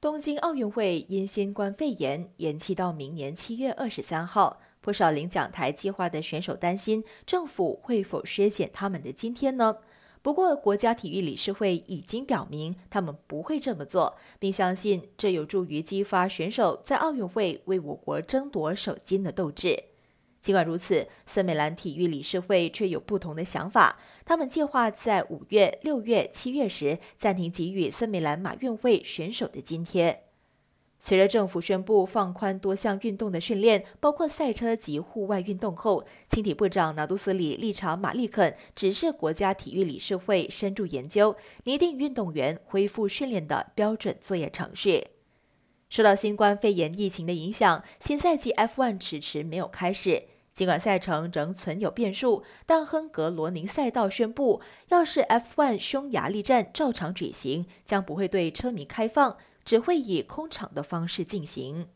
东京奥运会因新冠肺炎延期到明年七月二十三号，不少领奖台计划的选手担心政府会否削减他们的津贴呢？不过，国家体育理事会已经表明他们不会这么做，并相信这有助于激发选手在奥运会为我国争夺首金的斗志。尽管如此，森美兰体育理事会却有不同的想法。他们计划在五月、六月、七月时暂停给予森美兰马运会选手的津贴。随着政府宣布放宽多项运动的训练，包括赛车及户外运动后，青体部长拿督斯里立场马利肯指示国家体育理事会深入研究，拟定运动员恢复训练的标准作业程序。受到新冠肺炎疫情的影响，新赛季 F1 迟迟没有开始。尽管赛程仍存有变数，但亨格罗宁赛道宣布，要是 F1 匈牙利站照常举行，将不会对车迷开放，只会以空场的方式进行。